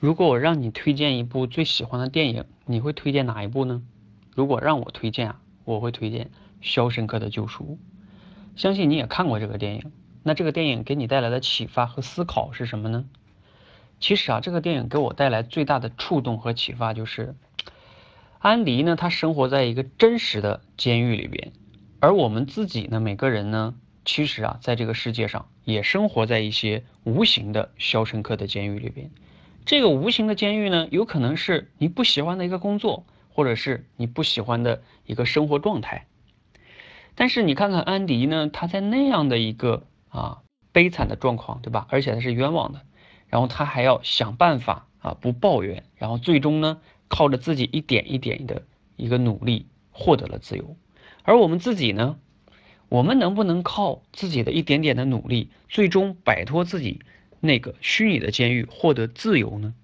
如果我让你推荐一部最喜欢的电影，你会推荐哪一部呢？如果让我推荐啊，我会推荐《肖申克的救赎》。相信你也看过这个电影，那这个电影给你带来的启发和思考是什么呢？其实啊，这个电影给我带来最大的触动和启发就是，安迪呢，他生活在一个真实的监狱里边，而我们自己呢，每个人呢，其实啊，在这个世界上也生活在一些无形的肖申克的监狱里边。这个无形的监狱呢，有可能是你不喜欢的一个工作，或者是你不喜欢的一个生活状态。但是你看看安迪呢，他在那样的一个啊悲惨的状况，对吧？而且他是冤枉的，然后他还要想办法啊不抱怨，然后最终呢靠着自己一点一点的一个努力获得了自由。而我们自己呢，我们能不能靠自己的一点点的努力，最终摆脱自己？那个虚拟的监狱获得自由呢？